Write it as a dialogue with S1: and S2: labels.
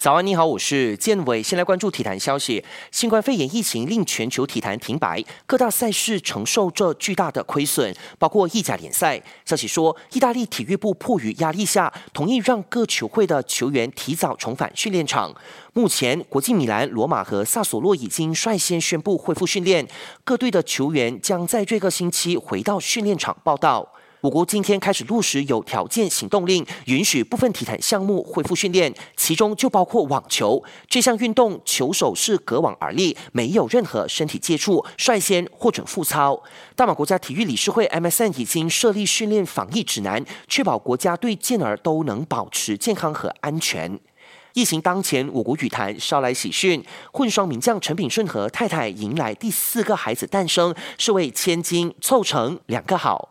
S1: 早安，你好，我是建伟。先来关注体坛消息。新冠肺炎疫情令全球体坛停摆，各大赛事承受着巨大的亏损，包括意甲联赛。消息说，意大利体育部迫于压力下，同意让各球会的球员提早重返训练场。目前，国际米兰、罗马和萨索洛已经率先宣布恢复训练，各队的球员将在这个星期回到训练场报道。我国今天开始落实有条件行动令，允许部分体坛项目恢复训练，其中就包括网球这项运动，球手是隔网而立，没有任何身体接触，率先获准复操。大马国家体育理事会 MSN 已经设立训练防疫指南，确保国家队健儿都能保持健康和安全。疫情当前，我国羽坛捎来喜讯，混双名将陈炳顺和太太迎来第四个孩子诞生，是为千金凑成两个好。